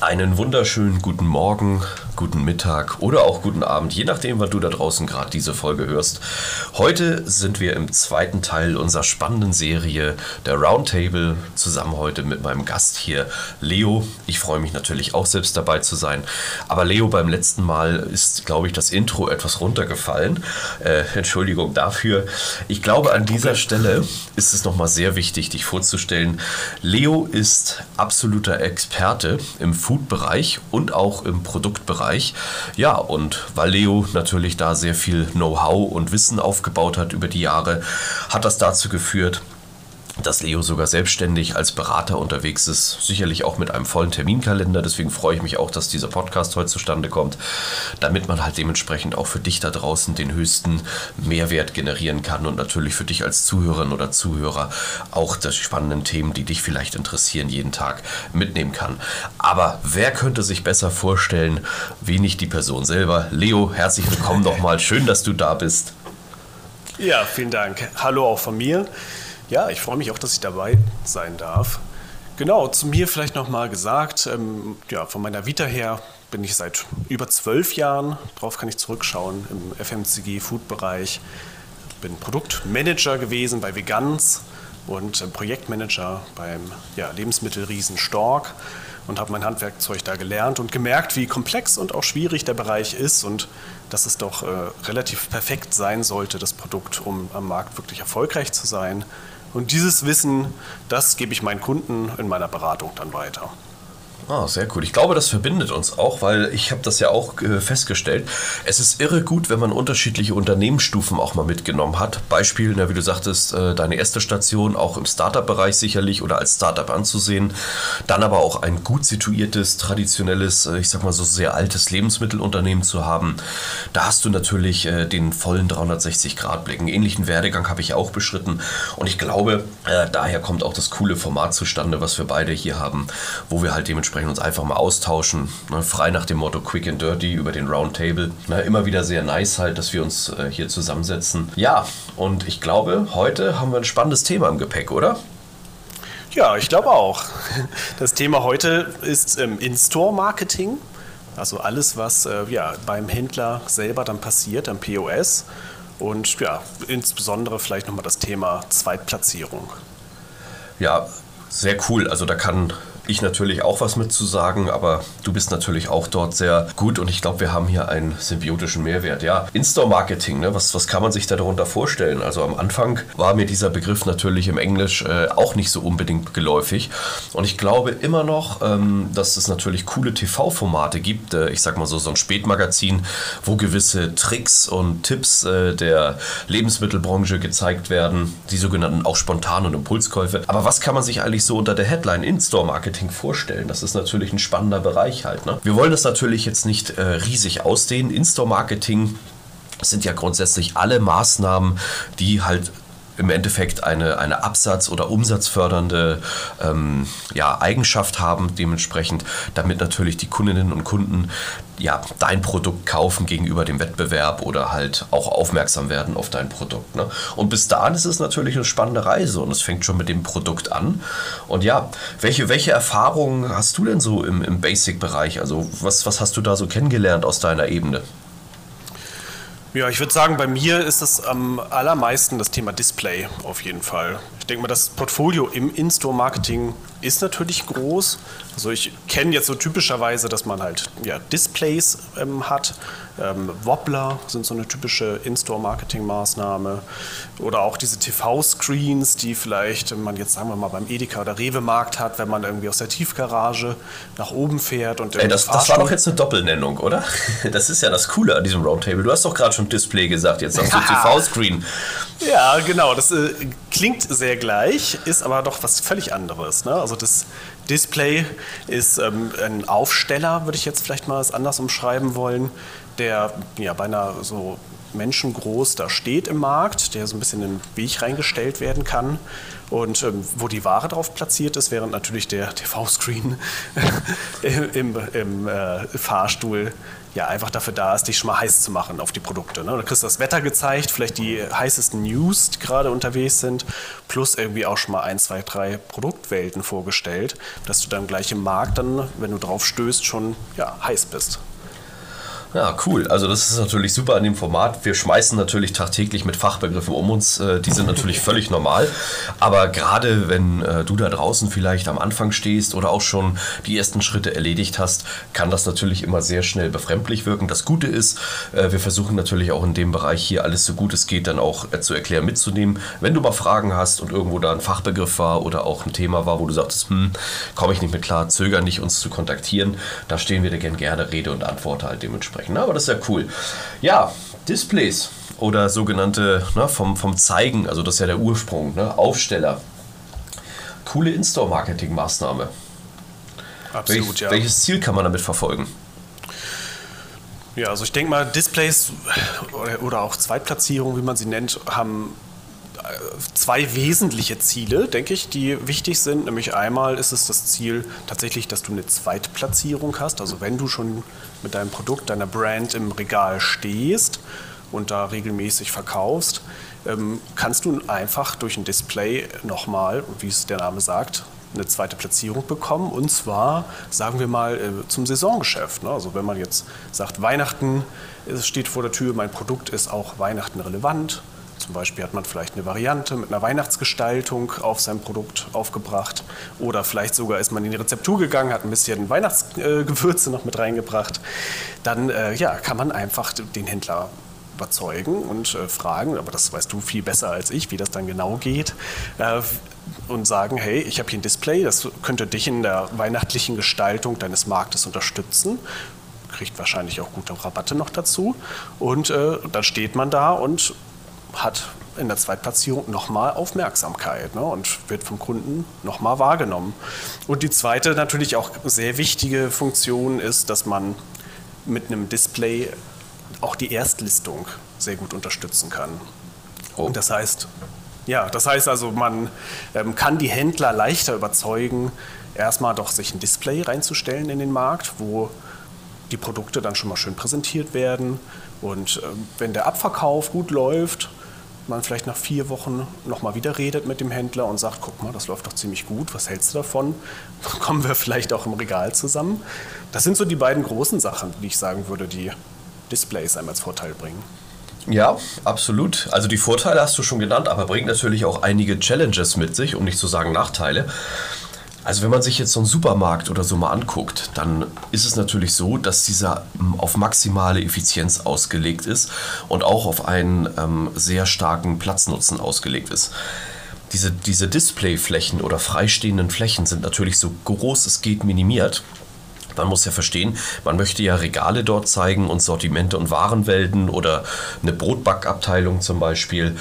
Einen wunderschönen guten Morgen, guten Mittag oder auch guten Abend, je nachdem, wann du da draußen gerade diese Folge hörst. Heute sind wir im zweiten Teil unserer spannenden Serie der Roundtable, zusammen heute mit meinem Gast hier, Leo. Ich freue mich natürlich auch selbst dabei zu sein. Aber Leo, beim letzten Mal ist, glaube ich, das Intro etwas runtergefallen. Äh, Entschuldigung dafür. Ich glaube, an dieser Stelle ist es nochmal sehr wichtig, dich vorzustellen. Leo ist absoluter Experte im Food-Bereich und auch im Produktbereich. Bereich. Ja, und weil Leo natürlich da sehr viel Know-how und Wissen aufgebaut hat über die Jahre, hat das dazu geführt, dass Leo sogar selbstständig als Berater unterwegs ist, sicherlich auch mit einem vollen Terminkalender. Deswegen freue ich mich auch, dass dieser Podcast heute zustande kommt, damit man halt dementsprechend auch für dich da draußen den höchsten Mehrwert generieren kann und natürlich für dich als Zuhörerin oder Zuhörer auch die spannenden Themen, die dich vielleicht interessieren, jeden Tag mitnehmen kann. Aber wer könnte sich besser vorstellen, wie nicht die Person selber? Leo, herzlich willkommen nochmal. Schön, dass du da bist. Ja, vielen Dank. Hallo auch von mir. Ja, ich freue mich auch, dass ich dabei sein darf. Genau, zu mir vielleicht nochmal gesagt, ähm, ja, von meiner Vita her bin ich seit über zwölf Jahren, darauf kann ich zurückschauen, im FMCG-Food-Bereich. Bin Produktmanager gewesen bei Vegans und äh, Projektmanager beim ja, Lebensmittelriesen Stork und habe mein Handwerkzeug da gelernt und gemerkt, wie komplex und auch schwierig der Bereich ist und dass es doch äh, relativ perfekt sein sollte, das Produkt, um am Markt wirklich erfolgreich zu sein. Und dieses Wissen, das gebe ich meinen Kunden in meiner Beratung dann weiter. Ah, sehr cool. Ich glaube, das verbindet uns auch, weil ich habe das ja auch äh, festgestellt. Es ist irre gut, wenn man unterschiedliche Unternehmensstufen auch mal mitgenommen hat. Beispiel, wie du sagtest, äh, deine erste Station auch im Startup-Bereich sicherlich oder als Startup anzusehen. Dann aber auch ein gut situiertes, traditionelles, äh, ich sag mal so sehr altes Lebensmittelunternehmen zu haben. Da hast du natürlich äh, den vollen 360-Grad-Blick. Einen ähnlichen Werdegang habe ich auch beschritten. Und ich glaube, daher kommt auch das coole Format zustande, was wir beide hier haben, wo wir halt dementsprechend dementsprechend uns einfach mal austauschen. Ne, frei nach dem Motto Quick and Dirty über den Roundtable. Ne, immer wieder sehr nice halt, dass wir uns äh, hier zusammensetzen. Ja, und ich glaube, heute haben wir ein spannendes Thema im Gepäck, oder? Ja, ich glaube auch. Das Thema heute ist ähm, In-Store-Marketing. Also alles, was äh, ja, beim Händler selber dann passiert, am POS. Und ja, insbesondere vielleicht nochmal das Thema Zweitplatzierung. Ja, sehr cool. Also da kann ich natürlich auch was mitzusagen, aber du bist natürlich auch dort sehr gut und ich glaube, wir haben hier einen symbiotischen Mehrwert. Ja, In-Store-Marketing, ne? was, was kann man sich da darunter vorstellen? Also am Anfang war mir dieser Begriff natürlich im Englisch äh, auch nicht so unbedingt geläufig und ich glaube immer noch, ähm, dass es natürlich coole TV-Formate gibt, äh, ich sag mal so, so ein Spätmagazin, wo gewisse Tricks und Tipps äh, der Lebensmittelbranche gezeigt werden, die sogenannten auch spontanen Impulskäufe. Aber was kann man sich eigentlich so unter der Headline In-Store-Marketing Marketing vorstellen. Das ist natürlich ein spannender Bereich halt. Ne? Wir wollen das natürlich jetzt nicht äh, riesig ausdehnen. In-Store-Marketing sind ja grundsätzlich alle Maßnahmen, die halt im Endeffekt eine, eine Absatz- oder umsatzfördernde ähm, ja, Eigenschaft haben, dementsprechend, damit natürlich die Kundinnen und Kunden ja, dein Produkt kaufen gegenüber dem Wettbewerb oder halt auch aufmerksam werden auf dein Produkt. Ne? Und bis dahin ist es natürlich eine spannende Reise und es fängt schon mit dem Produkt an. Und ja, welche, welche Erfahrungen hast du denn so im, im Basic-Bereich? Also was, was hast du da so kennengelernt aus deiner Ebene? Ja, ich würde sagen, bei mir ist es am allermeisten das Thema Display auf jeden Fall. Ich denke mal, das Portfolio im In-Store-Marketing ist natürlich groß. Also ich kenne jetzt so typischerweise, dass man halt ja, Displays ähm, hat. Ähm, Wobbler sind so eine typische In-Store-Marketing-Maßnahme. Oder auch diese TV-Screens, die vielleicht man jetzt, sagen wir mal, beim Edeka oder Rewe-Markt hat, wenn man irgendwie aus der Tiefgarage nach oben fährt. Und Ey, das, das war doch jetzt eine Doppelnennung, oder? Das ist ja das Coole an diesem Roundtable. Du hast doch gerade schon Display gesagt, jetzt hast du TV-Screen. Ja, genau. Das äh, klingt sehr gleich, ist aber doch was völlig anderes. Ne? Also das Display ist ähm, ein Aufsteller, würde ich jetzt vielleicht mal anders umschreiben wollen, der ja beinahe so menschengroß da steht im Markt, der so ein bisschen in den Weg reingestellt werden kann und ähm, wo die Ware drauf platziert ist, während natürlich der TV-Screen im, im äh, Fahrstuhl ja einfach dafür da ist, dich schon mal heiß zu machen auf die Produkte. Ne? Da kriegst du das Wetter gezeigt, vielleicht die heißesten News, die gerade unterwegs sind, plus irgendwie auch schon mal ein, zwei, drei Produktwelten vorgestellt, dass du dann gleich im Markt dann, wenn du drauf stößt, schon ja, heiß bist. Ja, cool. Also das ist natürlich super an dem Format. Wir schmeißen natürlich tagtäglich mit Fachbegriffen um uns. Äh, die sind natürlich völlig normal. Aber gerade wenn äh, du da draußen vielleicht am Anfang stehst oder auch schon die ersten Schritte erledigt hast, kann das natürlich immer sehr schnell befremdlich wirken. Das Gute ist, äh, wir versuchen natürlich auch in dem Bereich hier alles so gut es geht dann auch zu erklären, mitzunehmen. Wenn du mal Fragen hast und irgendwo da ein Fachbegriff war oder auch ein Thema war, wo du sagtest, hm, komme ich nicht mit klar, zögern nicht, uns zu kontaktieren, da stehen wir dir gerne Rede und Antwort halt dementsprechend sprechen. Ne? Aber das ist ja cool. Ja, Displays oder sogenannte ne, vom, vom Zeigen, also das ist ja der Ursprung, ne, Aufsteller. Coole In-Store-Marketing-Maßnahme. Absolut, Welch, ja. Welches Ziel kann man damit verfolgen? Ja, also ich denke mal, Displays oder, oder auch Zweitplatzierungen, wie man sie nennt, haben zwei wesentliche Ziele, denke ich, die wichtig sind. Nämlich einmal ist es das Ziel tatsächlich, dass du eine Zweitplatzierung hast. Also wenn du schon mit deinem Produkt, deiner Brand im Regal stehst und da regelmäßig verkaufst, ähm, kannst du einfach durch ein Display nochmal, wie es der Name sagt, eine zweite Platzierung bekommen. Und zwar, sagen wir mal, äh, zum Saisongeschäft. Ne? Also wenn man jetzt sagt, Weihnachten steht vor der Tür, mein Produkt ist auch Weihnachten relevant zum Beispiel hat man vielleicht eine Variante mit einer Weihnachtsgestaltung auf sein Produkt aufgebracht oder vielleicht sogar ist man in die Rezeptur gegangen, hat ein bisschen Weihnachtsgewürze noch mit reingebracht. Dann äh, ja, kann man einfach den Händler überzeugen und äh, fragen, aber das weißt du viel besser als ich, wie das dann genau geht, äh, und sagen, hey, ich habe hier ein Display, das könnte dich in der weihnachtlichen Gestaltung deines Marktes unterstützen kriegt wahrscheinlich auch gute Rabatte noch dazu. Und äh, dann steht man da und hat in der Zweitplatzierung nochmal Aufmerksamkeit ne, und wird vom Kunden nochmal wahrgenommen. Und die zweite natürlich auch sehr wichtige Funktion ist, dass man mit einem Display auch die Erstlistung sehr gut unterstützen kann. Oh. Und das heißt, ja, das heißt also, man ähm, kann die Händler leichter überzeugen, erstmal doch sich ein Display reinzustellen in den Markt, wo die Produkte dann schon mal schön präsentiert werden. Und ähm, wenn der Abverkauf gut läuft, man vielleicht nach vier Wochen nochmal wieder redet mit dem Händler und sagt, guck mal, das läuft doch ziemlich gut, was hältst du davon? Kommen wir vielleicht auch im Regal zusammen. Das sind so die beiden großen Sachen, die ich sagen würde, die Displays einem als Vorteil bringen. Ja, absolut. Also die Vorteile hast du schon genannt, aber bringt natürlich auch einige Challenges mit sich, um nicht zu sagen Nachteile. Also wenn man sich jetzt so einen Supermarkt oder so mal anguckt, dann ist es natürlich so, dass dieser ähm, auf maximale Effizienz ausgelegt ist und auch auf einen ähm, sehr starken Platznutzen ausgelegt ist. Diese, diese Displayflächen oder freistehenden Flächen sind natürlich so groß es geht minimiert. Man muss ja verstehen, man möchte ja Regale dort zeigen und Sortimente und Warenwelten oder eine Brotbackabteilung zum Beispiel.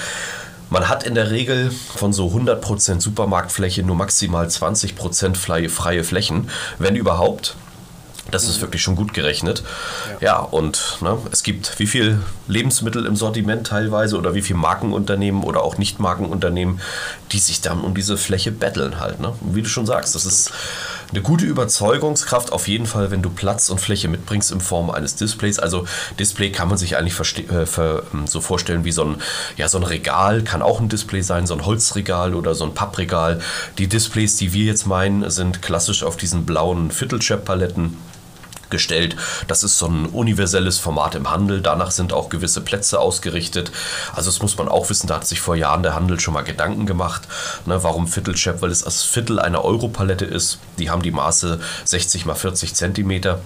Man hat in der Regel von so 100% Supermarktfläche nur maximal 20% freie Flächen, wenn überhaupt. Das ist wirklich schon gut gerechnet. Ja, ja und ne, es gibt wie viel Lebensmittel im Sortiment teilweise oder wie viele Markenunternehmen oder auch Nicht-Markenunternehmen, die sich dann um diese Fläche betteln halt. Ne? wie du schon sagst, das ist eine gute Überzeugungskraft auf jeden Fall, wenn du Platz und Fläche mitbringst in Form eines Displays. Also Display kann man sich eigentlich äh, ähm, so vorstellen wie so ein, ja, so ein Regal, kann auch ein Display sein, so ein Holzregal oder so ein Pappregal. Die Displays, die wir jetzt meinen, sind klassisch auf diesen blauen Viertelchap-Paletten gestellt. Das ist so ein universelles Format im Handel. Danach sind auch gewisse Plätze ausgerichtet. Also das muss man auch wissen, da hat sich vor Jahren der Handel schon mal Gedanken gemacht, ne, warum Viertelchap, weil es das Viertel einer Europalette ist. Die haben die Maße 60 mal 40 Zentimeter.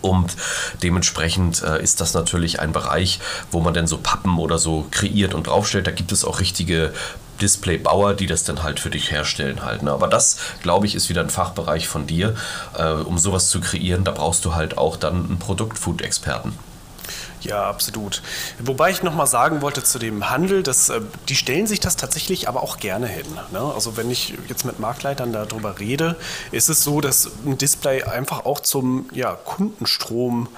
Und dementsprechend äh, ist das natürlich ein Bereich, wo man dann so Pappen oder so kreiert und draufstellt. Da gibt es auch richtige Displaybauer, die das dann halt für dich herstellen halt. Ne? Aber das, glaube ich, ist wieder ein Fachbereich von dir. Äh, um sowas zu kreieren, da brauchst du halt auch dann einen Produktfood-Experten. Ja, absolut. Wobei ich nochmal sagen wollte zu dem Handel, dass, äh, die stellen sich das tatsächlich aber auch gerne hin. Ne? Also wenn ich jetzt mit Marktleitern darüber rede, ist es so, dass ein Display einfach auch zum ja, Kundenstrom,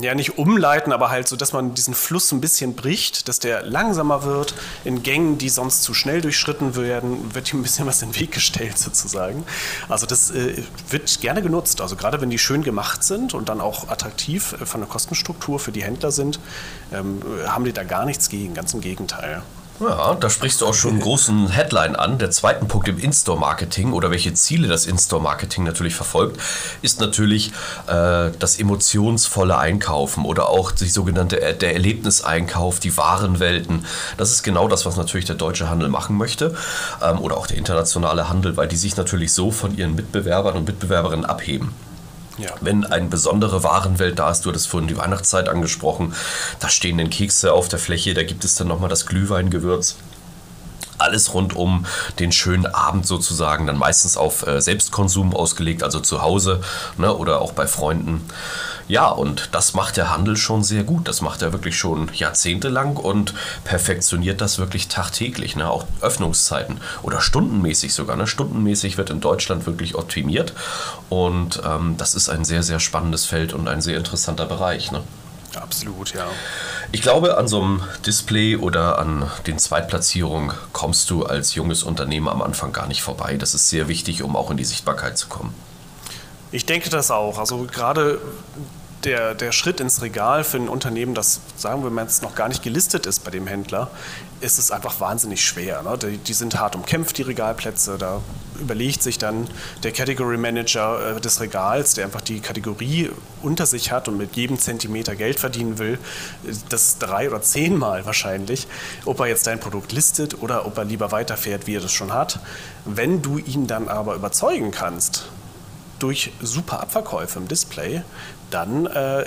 ja nicht umleiten, aber halt so, dass man diesen Fluss ein bisschen bricht, dass der langsamer wird. In Gängen, die sonst zu schnell durchschritten werden, wird ihm ein bisschen was in den Weg gestellt sozusagen. Also das äh, wird gerne genutzt. Also gerade wenn die schön gemacht sind und dann auch attraktiv äh, von der Kostenstruktur für die Händler sind, ähm, haben die da gar nichts gegen, ganz im Gegenteil. Ja, da sprichst du auch schon einen großen Headline an. Der zweite Punkt im In-Store-Marketing oder welche Ziele das In-Store-Marketing natürlich verfolgt, ist natürlich äh, das emotionsvolle Einkaufen oder auch die sogenannte äh, der Erlebniseinkauf, die Warenwelten. Das ist genau das, was natürlich der deutsche Handel machen möchte ähm, oder auch der internationale Handel, weil die sich natürlich so von ihren Mitbewerbern und Mitbewerberinnen abheben. Ja. Wenn eine besondere Warenwelt da ist, du hattest vorhin die Weihnachtszeit angesprochen, da stehen dann Kekse auf der Fläche, da gibt es dann nochmal das Glühweingewürz alles rund um den schönen Abend sozusagen, dann meistens auf äh, Selbstkonsum ausgelegt, also zu Hause ne, oder auch bei Freunden. Ja, und das macht der Handel schon sehr gut. Das macht er wirklich schon jahrzehntelang und perfektioniert das wirklich tagtäglich. Ne? Auch Öffnungszeiten oder stundenmäßig sogar. Ne? Stundenmäßig wird in Deutschland wirklich optimiert. Und ähm, das ist ein sehr, sehr spannendes Feld und ein sehr interessanter Bereich. Ne? Absolut, ja. Ich glaube, an so einem Display oder an den Zweitplatzierungen kommst du als junges Unternehmen am Anfang gar nicht vorbei. Das ist sehr wichtig, um auch in die Sichtbarkeit zu kommen. Ich denke das auch. Also gerade der, der Schritt ins Regal für ein Unternehmen, das, sagen wir mal, jetzt noch gar nicht gelistet ist bei dem Händler, ist es einfach wahnsinnig schwer. Ne? Die, die, sind hart umkämpft, die Regalplätze. Da überlegt sich dann der Category Manager äh, des Regals, der einfach die Kategorie unter sich hat und mit jedem Zentimeter Geld verdienen will, das drei oder zehnmal wahrscheinlich, ob er jetzt dein Produkt listet oder ob er lieber weiterfährt, wie er das schon hat. Wenn du ihn dann aber überzeugen kannst, durch super Abverkäufe im Display, dann äh,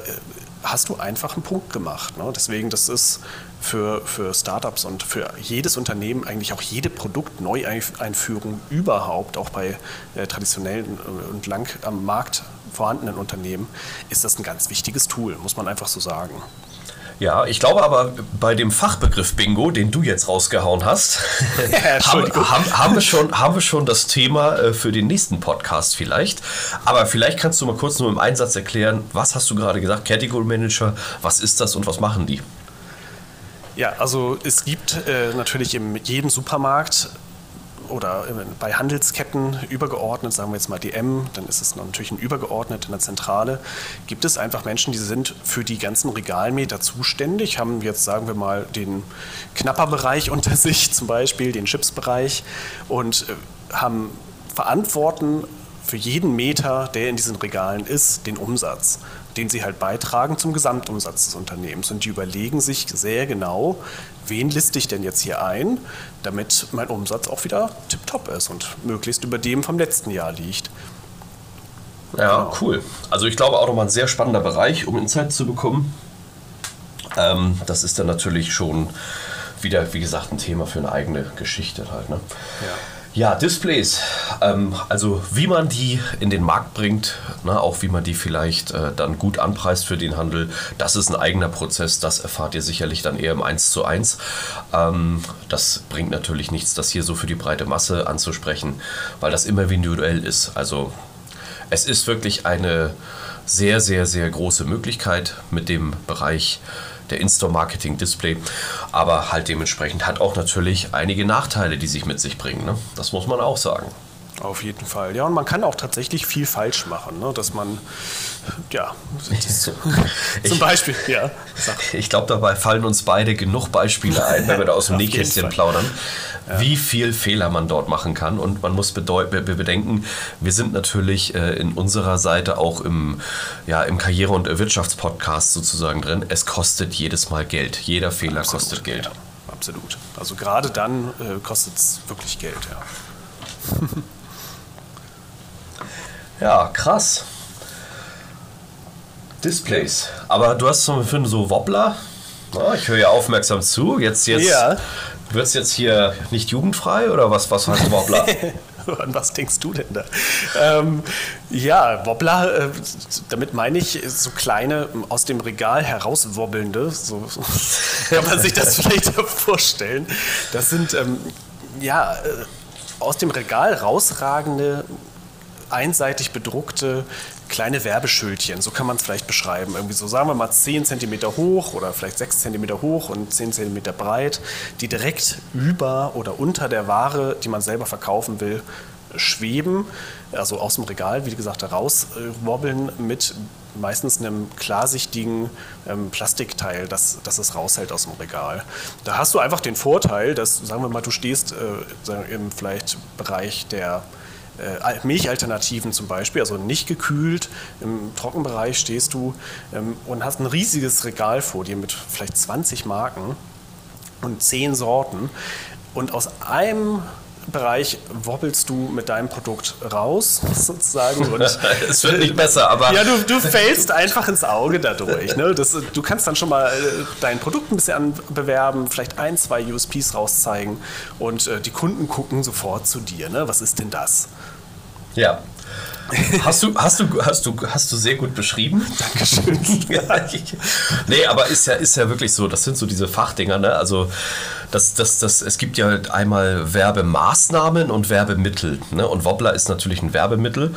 hast du einfach einen Punkt gemacht. Ne? Deswegen, das ist für, für Startups und für jedes Unternehmen, eigentlich auch jede Produktneueinführung überhaupt, auch bei äh, traditionellen und lang am Markt vorhandenen Unternehmen, ist das ein ganz wichtiges Tool, muss man einfach so sagen. Ja, ich glaube aber bei dem Fachbegriff Bingo, den du jetzt rausgehauen hast, ja, haben, haben, haben, wir schon, haben wir schon das Thema äh, für den nächsten Podcast vielleicht. Aber vielleicht kannst du mal kurz nur im Einsatz erklären, was hast du gerade gesagt, Category Manager, was ist das und was machen die? Ja, also es gibt äh, natürlich in jedem Supermarkt oder bei Handelsketten übergeordnet, sagen wir jetzt mal DM, dann ist es natürlich ein übergeordnet in der Zentrale, gibt es einfach Menschen, die sind für die ganzen Regalmeter zuständig, haben jetzt, sagen wir mal, den Knapperbereich unter sich, zum Beispiel den Chipsbereich und äh, haben verantworten für jeden Meter, der in diesen Regalen ist, den Umsatz den sie halt beitragen zum Gesamtumsatz des Unternehmens. Und die überlegen sich sehr genau, wen liste ich denn jetzt hier ein, damit mein Umsatz auch wieder tipptopp ist und möglichst über dem vom letzten Jahr liegt. Ja, genau. cool. Also ich glaube auch nochmal ein sehr spannender Bereich, um Insights zu bekommen. Ähm, das ist dann natürlich schon wieder, wie gesagt, ein Thema für eine eigene Geschichte halt. Ne? Ja. Ja, Displays. Ähm, also wie man die in den Markt bringt, ne, auch wie man die vielleicht äh, dann gut anpreist für den Handel, das ist ein eigener Prozess. Das erfahrt ihr sicherlich dann eher im 1 zu 1. Ähm, das bringt natürlich nichts, das hier so für die breite Masse anzusprechen, weil das immer individuell ist. Also es ist wirklich eine sehr, sehr, sehr große Möglichkeit mit dem Bereich der In-Store-Marketing-Display. Aber halt dementsprechend hat auch natürlich einige Nachteile, die sich mit sich bringen. Ne? Das muss man auch sagen. Auf jeden Fall. Ja, und man kann auch tatsächlich viel falsch machen, ne? dass man, ja, zum ich, Beispiel, ja. Ich glaube, dabei fallen uns beide genug Beispiele ein, wenn wir da aus dem Nähkästchen plaudern, ja. wie viel Fehler man dort machen kann. Und man muss bedenken, wir sind natürlich äh, in unserer Seite auch im, ja, im Karriere- und Wirtschaftspodcast sozusagen drin. Es kostet jedes Mal Geld. Jeder Fehler absolut, kostet Geld. Ja, absolut. Also gerade dann äh, kostet es wirklich Geld, ja. Ja, krass. Displays. Aber du hast zum Beispiel so Wobbler. Oh, ich höre ja aufmerksam zu. Jetzt, jetzt ja. wird es jetzt hier nicht jugendfrei oder was, was heißt Wobbler? An was denkst du denn da? Ähm, ja, Wobbler, äh, damit meine ich so kleine aus dem Regal herauswobbelnde, so kann man sich das vielleicht vorstellen. Das sind ähm, ja äh, aus dem Regal rausragende, einseitig bedruckte kleine Werbeschildchen, so kann man es vielleicht beschreiben. Irgendwie so, sagen wir mal 10 cm hoch oder vielleicht 6 cm hoch und 10 cm breit, die direkt über oder unter der Ware, die man selber verkaufen will, schweben, also aus dem Regal, wie gesagt, herauswobbeln mit meistens einem klarsichtigen ähm, Plastikteil, das, das es raushält aus dem Regal. Da hast du einfach den Vorteil, dass, sagen wir mal, du stehst äh, im vielleicht Bereich der äh, Milchalternativen zum Beispiel, also nicht gekühlt, im Trockenbereich stehst du ähm, und hast ein riesiges Regal vor dir mit vielleicht 20 Marken und 10 Sorten. Und aus einem Bereich wobbelst du mit deinem Produkt raus, sozusagen. Und es wird nicht besser, aber. Ja, du, du fällst einfach ins Auge dadurch. Ne? Das, du kannst dann schon mal äh, dein Produkt ein bisschen bewerben, vielleicht ein, zwei USPs rauszeigen und äh, die Kunden gucken sofort zu dir. Ne? Was ist denn das? Ja. Hast du, hast, du, hast, du, hast du sehr gut beschrieben. Dankeschön. nee, aber ist ja, ist ja wirklich so, das sind so diese Fachdinger, ne? Also das, das, das, es gibt ja einmal Werbemaßnahmen und Werbemittel. Ne? Und Wobbler ist natürlich ein Werbemittel.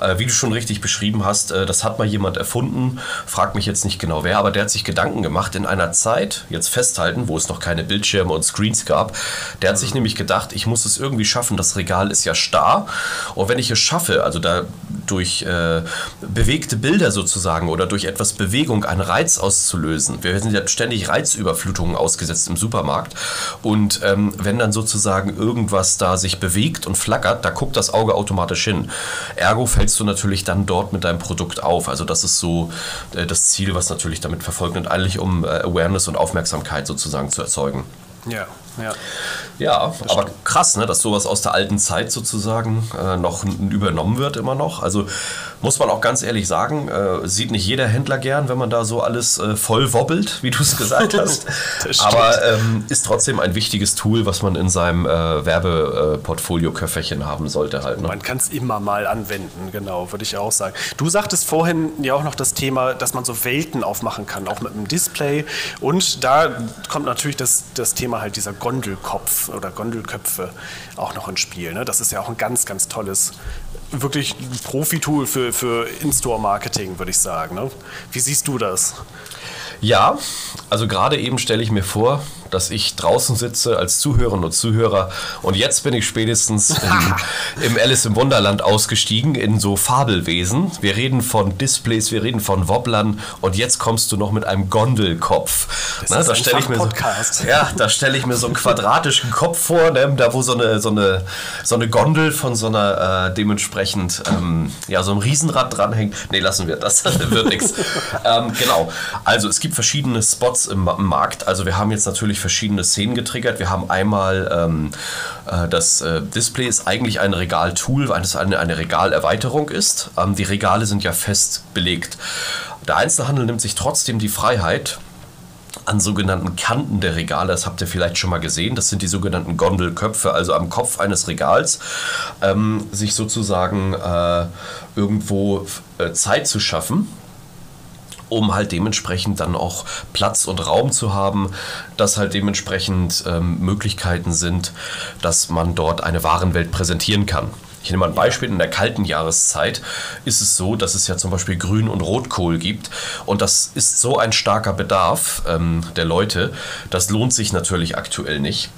Äh, wie du schon richtig beschrieben hast, äh, das hat mal jemand erfunden. Frag mich jetzt nicht genau wer, aber der hat sich Gedanken gemacht in einer Zeit, jetzt festhalten, wo es noch keine Bildschirme und Screens gab. Der hat mhm. sich nämlich gedacht, ich muss es irgendwie schaffen, das Regal ist ja starr. Und wenn ich es schaffe, also da durch äh, bewegte Bilder sozusagen oder durch etwas Bewegung einen Reiz auszulösen. Wir sind ja ständig Reizüberflutungen ausgesetzt im Supermarkt. Und ähm, wenn dann sozusagen irgendwas da sich bewegt und flackert, da guckt das Auge automatisch hin. Ergo fällst du natürlich dann dort mit deinem Produkt auf. Also das ist so äh, das Ziel, was natürlich damit verfolgt und eigentlich um äh, Awareness und Aufmerksamkeit sozusagen zu erzeugen. Ja, ja. Ja, aber krass, ne, dass sowas aus der alten Zeit sozusagen äh, noch übernommen wird immer noch. Also muss man auch ganz ehrlich sagen, äh, sieht nicht jeder Händler gern, wenn man da so alles äh, voll wobbelt, wie du es gesagt hast. aber ähm, ist trotzdem ein wichtiges Tool, was man in seinem äh, Werbeportfolio-Köfferchen haben sollte halt. Ne? Man kann es immer mal anwenden, genau, würde ich auch sagen. Du sagtest vorhin ja auch noch das Thema, dass man so Welten aufmachen kann, auch mit einem Display. Und da kommt natürlich das, das Thema halt dieser Gondelkopf oder Gondelköpfe auch noch ins Spiel. Ne? Das ist ja auch ein ganz, ganz tolles, wirklich Profi-Tool für, für In-Store-Marketing, würde ich sagen. Ne? Wie siehst du das? Ja, also gerade eben stelle ich mir vor, dass ich draußen sitze als Zuhörerin und Zuhörer und jetzt bin ich spätestens in, im Alice im Wunderland ausgestiegen in so Fabelwesen. Wir reden von Displays, wir reden von Wobblern und jetzt kommst du noch mit einem Gondelkopf. Das Na, ist da stelle ich mir so, ja, da stelle ich mir so einen quadratischen Kopf vor, ne, da wo so eine, so eine, so eine Gondel von so einer äh, dementsprechend ähm, ja so einem Riesenrad dranhängt. Nee, lassen wir das, wird nichts. Ähm, genau. Also es gibt verschiedene Spots im, im Markt. Also wir haben jetzt natürlich durch verschiedene Szenen getriggert. Wir haben einmal ähm, äh, das äh, Display ist eigentlich ein Regaltool, weil es eine, eine Regalerweiterung ist. Ähm, die Regale sind ja fest belegt. Der Einzelhandel nimmt sich trotzdem die Freiheit, an sogenannten Kanten der Regale, das habt ihr vielleicht schon mal gesehen, das sind die sogenannten Gondelköpfe, also am Kopf eines Regals, ähm, sich sozusagen äh, irgendwo äh, Zeit zu schaffen um halt dementsprechend dann auch Platz und Raum zu haben, dass halt dementsprechend ähm, Möglichkeiten sind, dass man dort eine Warenwelt präsentieren kann. Ich nehme mal ein Beispiel. In der kalten Jahreszeit ist es so, dass es ja zum Beispiel Grün- und Rotkohl gibt. Und das ist so ein starker Bedarf ähm, der Leute. Das lohnt sich natürlich aktuell nicht,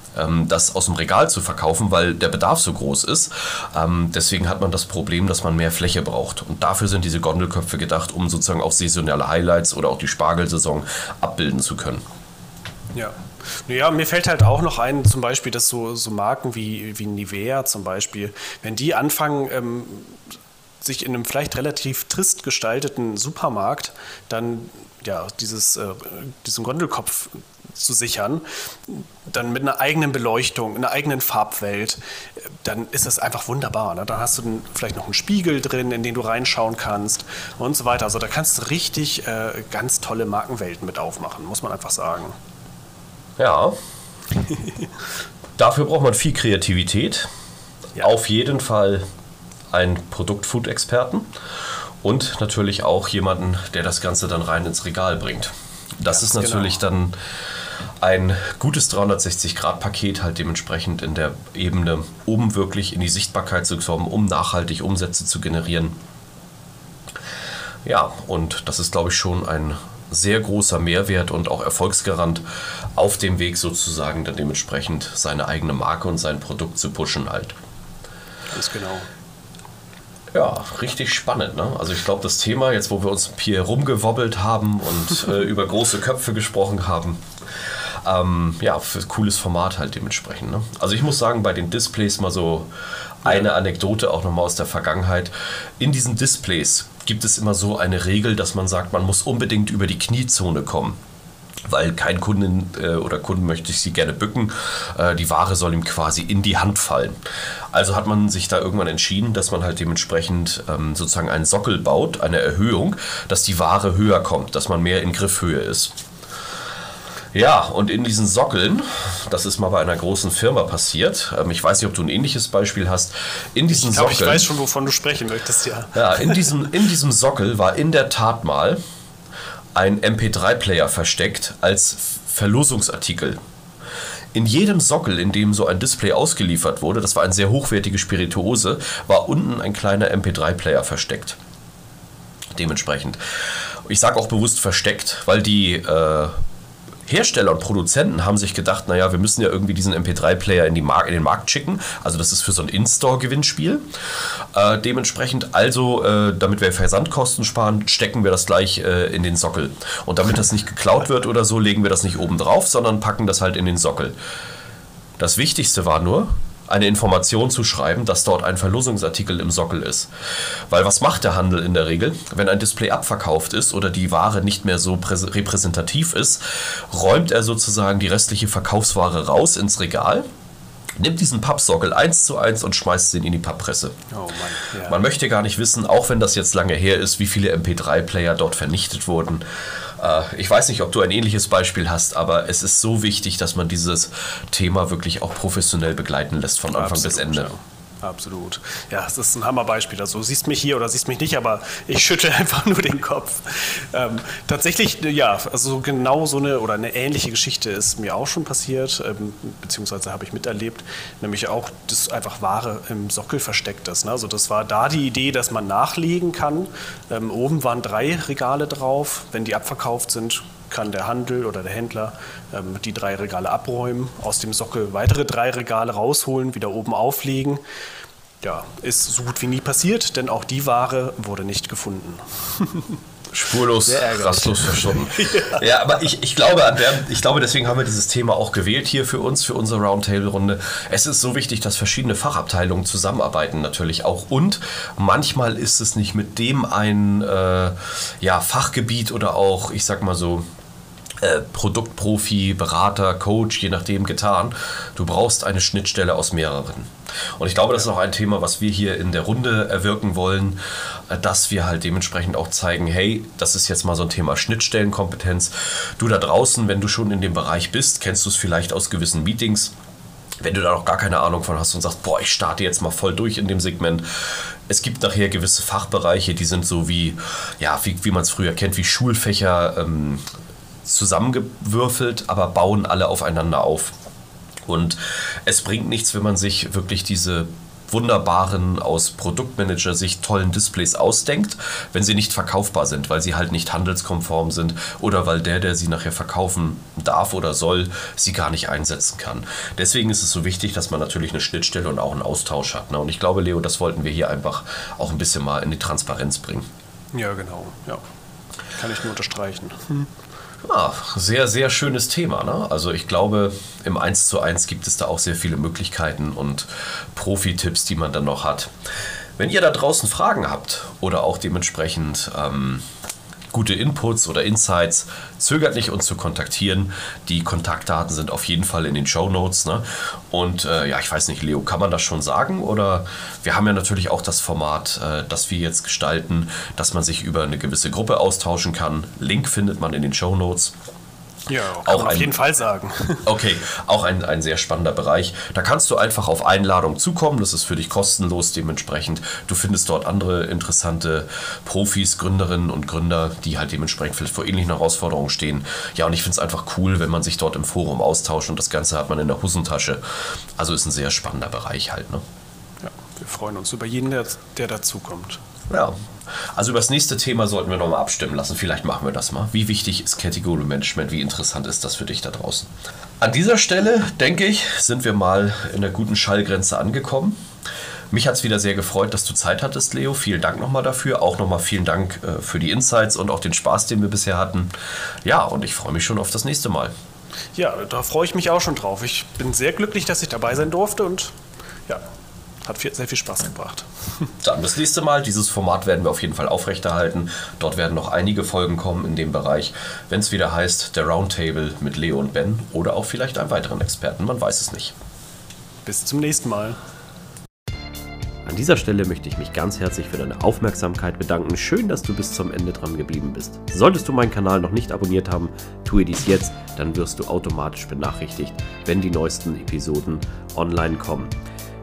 das aus dem Regal zu verkaufen, weil der Bedarf so groß ist. Ähm, deswegen hat man das Problem, dass man mehr Fläche braucht. Und dafür sind diese Gondelköpfe gedacht, um sozusagen auch saisonale Highlights oder auch die Spargelsaison abbilden zu können. Ja. Ja, mir fällt halt auch noch ein, zum Beispiel, dass so, so Marken wie, wie Nivea zum Beispiel, wenn die anfangen, ähm, sich in einem vielleicht relativ trist gestalteten Supermarkt dann ja, dieses, äh, diesen Gondelkopf zu sichern, dann mit einer eigenen Beleuchtung, einer eigenen Farbwelt, dann ist das einfach wunderbar. Ne? Dann hast du vielleicht noch einen Spiegel drin, in den du reinschauen kannst und so weiter. Also da kannst du richtig äh, ganz tolle Markenwelten mit aufmachen, muss man einfach sagen. Ja. Dafür braucht man viel Kreativität. ja. auf jeden Fall einen Produkt-Food-Experten und natürlich auch jemanden, der das Ganze dann rein ins Regal bringt. Das ja, ist natürlich genau. dann ein gutes 360-Grad-Paket halt dementsprechend in der Ebene, um wirklich in die Sichtbarkeit zu kommen, um nachhaltig Umsätze zu generieren. Ja, und das ist, glaube ich, schon ein sehr großer Mehrwert und auch Erfolgsgarant auf dem Weg sozusagen dann dementsprechend seine eigene Marke und sein Produkt zu pushen halt. Ganz genau. Ja, richtig spannend. Ne? Also ich glaube, das Thema, jetzt wo wir uns hier rumgewobbelt haben und äh, über große Köpfe gesprochen haben, ähm, ja, für cooles Format halt dementsprechend. Ne? Also ich muss sagen, bei den Displays mal so eine Anekdote auch nochmal aus der Vergangenheit. In diesen Displays gibt es immer so eine Regel, dass man sagt, man muss unbedingt über die Kniezone kommen weil kein Kunden äh, oder Kunden möchte sie gerne bücken. Äh, die Ware soll ihm quasi in die Hand fallen. Also hat man sich da irgendwann entschieden, dass man halt dementsprechend ähm, sozusagen einen Sockel baut, eine Erhöhung, dass die Ware höher kommt, dass man mehr in Griffhöhe ist. Ja, und in diesen Sockeln, das ist mal bei einer großen Firma passiert. Ähm, ich weiß nicht, ob du ein ähnliches Beispiel hast. In diesen ich glaube, ich weiß schon, wovon du sprechen möchtest, ja. Ja, in diesem, in diesem Sockel war in der Tat mal ein MP3-Player versteckt als Verlosungsartikel. In jedem Sockel, in dem so ein Display ausgeliefert wurde, das war eine sehr hochwertige Spirituose, war unten ein kleiner MP3-Player versteckt. Dementsprechend. Ich sage auch bewusst versteckt, weil die äh, Hersteller und Produzenten haben sich gedacht, naja, wir müssen ja irgendwie diesen MP3-Player in, die in den Markt schicken. Also das ist für so ein In-Store-Gewinnspiel. Äh, dementsprechend also, äh, damit wir Versandkosten sparen, stecken wir das gleich äh, in den Sockel. Und damit das nicht geklaut wird oder so, legen wir das nicht oben drauf, sondern packen das halt in den Sockel. Das Wichtigste war nur, eine Information zu schreiben, dass dort ein Verlosungsartikel im Sockel ist. Weil was macht der Handel in der Regel? Wenn ein Display abverkauft ist oder die Ware nicht mehr so repräsentativ ist, räumt er sozusagen die restliche Verkaufsware raus ins Regal nimmt diesen Pappsockel eins zu eins und schmeißt ihn in die Papppresse. Oh ja. Man möchte gar nicht wissen, auch wenn das jetzt lange her ist, wie viele MP3-Player dort vernichtet wurden. Äh, ich weiß nicht, ob du ein ähnliches Beispiel hast, aber es ist so wichtig, dass man dieses Thema wirklich auch professionell begleiten lässt von Anfang Absolut, bis Ende. Ja. Absolut. Ja, es ist ein Hammerbeispiel. Also du siehst mich hier oder siehst mich nicht, aber ich schüttel einfach nur den Kopf. Ähm, tatsächlich, ja, also genau so eine oder eine ähnliche Geschichte ist mir auch schon passiert, ähm, beziehungsweise habe ich miterlebt, nämlich auch, dass einfach Ware im Sockel versteckt ist. Ne? Also das war da die Idee, dass man nachlegen kann. Ähm, oben waren drei Regale drauf. Wenn die abverkauft sind, kann der Handel oder der Händler ähm, die drei Regale abräumen, aus dem Sockel weitere drei Regale rausholen, wieder oben auflegen. Ja, ist so gut wie nie passiert, denn auch die Ware wurde nicht gefunden. Spurlos, rastlos verschwunden. ja. ja. aber ich, ich, glaube, der, ich glaube, deswegen haben wir dieses Thema auch gewählt hier für uns, für unsere Roundtable-Runde. Es ist so wichtig, dass verschiedene Fachabteilungen zusammenarbeiten natürlich auch. Und manchmal ist es nicht mit dem ein äh, ja, Fachgebiet oder auch, ich sag mal so, äh, Produktprofi, Berater, Coach, je nachdem getan. Du brauchst eine Schnittstelle aus mehreren. Und ich glaube, das ist auch ein Thema, was wir hier in der Runde erwirken wollen, äh, dass wir halt dementsprechend auch zeigen, hey, das ist jetzt mal so ein Thema Schnittstellenkompetenz. Du da draußen, wenn du schon in dem Bereich bist, kennst du es vielleicht aus gewissen Meetings. Wenn du da noch gar keine Ahnung von hast und sagst, boah, ich starte jetzt mal voll durch in dem Segment. Es gibt nachher gewisse Fachbereiche, die sind so wie, ja, wie, wie man es früher kennt, wie Schulfächer, ähm, zusammengewürfelt, aber bauen alle aufeinander auf. Und es bringt nichts, wenn man sich wirklich diese wunderbaren, aus Produktmanager-Sicht tollen Displays ausdenkt, wenn sie nicht verkaufbar sind, weil sie halt nicht handelskonform sind oder weil der, der sie nachher verkaufen darf oder soll, sie gar nicht einsetzen kann. Deswegen ist es so wichtig, dass man natürlich eine Schnittstelle und auch einen Austausch hat. Ne? Und ich glaube, Leo, das wollten wir hier einfach auch ein bisschen mal in die Transparenz bringen. Ja, genau. Ja. Kann ich nur unterstreichen. Hm. Ja, sehr, sehr schönes Thema. Ne? Also ich glaube, im 1 zu 1 gibt es da auch sehr viele Möglichkeiten und Profi-Tipps, die man dann noch hat. Wenn ihr da draußen Fragen habt oder auch dementsprechend ähm, gute Inputs oder Insights, zögert nicht, uns zu kontaktieren. Die Kontaktdaten sind auf jeden Fall in den Show Notes. Ne? Und äh, ja, ich weiß nicht, Leo, kann man das schon sagen? Oder wir haben ja natürlich auch das Format, äh, das wir jetzt gestalten, dass man sich über eine gewisse Gruppe austauschen kann. Link findet man in den Show Notes. Ja, kann auch auf ein, jeden Fall sagen. Okay, auch ein, ein sehr spannender Bereich. Da kannst du einfach auf Einladung zukommen. Das ist für dich kostenlos dementsprechend. Du findest dort andere interessante Profis, Gründerinnen und Gründer, die halt dementsprechend vielleicht vor ähnlichen Herausforderungen stehen. Ja, und ich finde es einfach cool, wenn man sich dort im Forum austauscht und das Ganze hat man in der Hosentasche. Also ist ein sehr spannender Bereich halt. Ne? Ja, wir freuen uns über jeden, der, der dazukommt. Ja, also über das nächste Thema sollten wir nochmal abstimmen lassen. Vielleicht machen wir das mal. Wie wichtig ist Category Management? Wie interessant ist das für dich da draußen? An dieser Stelle, denke ich, sind wir mal in der guten Schallgrenze angekommen. Mich hat es wieder sehr gefreut, dass du Zeit hattest, Leo. Vielen Dank nochmal dafür. Auch nochmal vielen Dank äh, für die Insights und auch den Spaß, den wir bisher hatten. Ja, und ich freue mich schon auf das nächste Mal. Ja, da freue ich mich auch schon drauf. Ich bin sehr glücklich, dass ich dabei sein durfte und ja, hat viel, sehr viel Spaß gebracht. Dann das nächste Mal. Dieses Format werden wir auf jeden Fall aufrechterhalten. Dort werden noch einige Folgen kommen in dem Bereich, wenn es wieder heißt, der Roundtable mit Leo und Ben oder auch vielleicht einen weiteren Experten. Man weiß es nicht. Bis zum nächsten Mal. An dieser Stelle möchte ich mich ganz herzlich für deine Aufmerksamkeit bedanken. Schön, dass du bis zum Ende dran geblieben bist. Solltest du meinen Kanal noch nicht abonniert haben, tue dies jetzt, dann wirst du automatisch benachrichtigt, wenn die neuesten Episoden online kommen.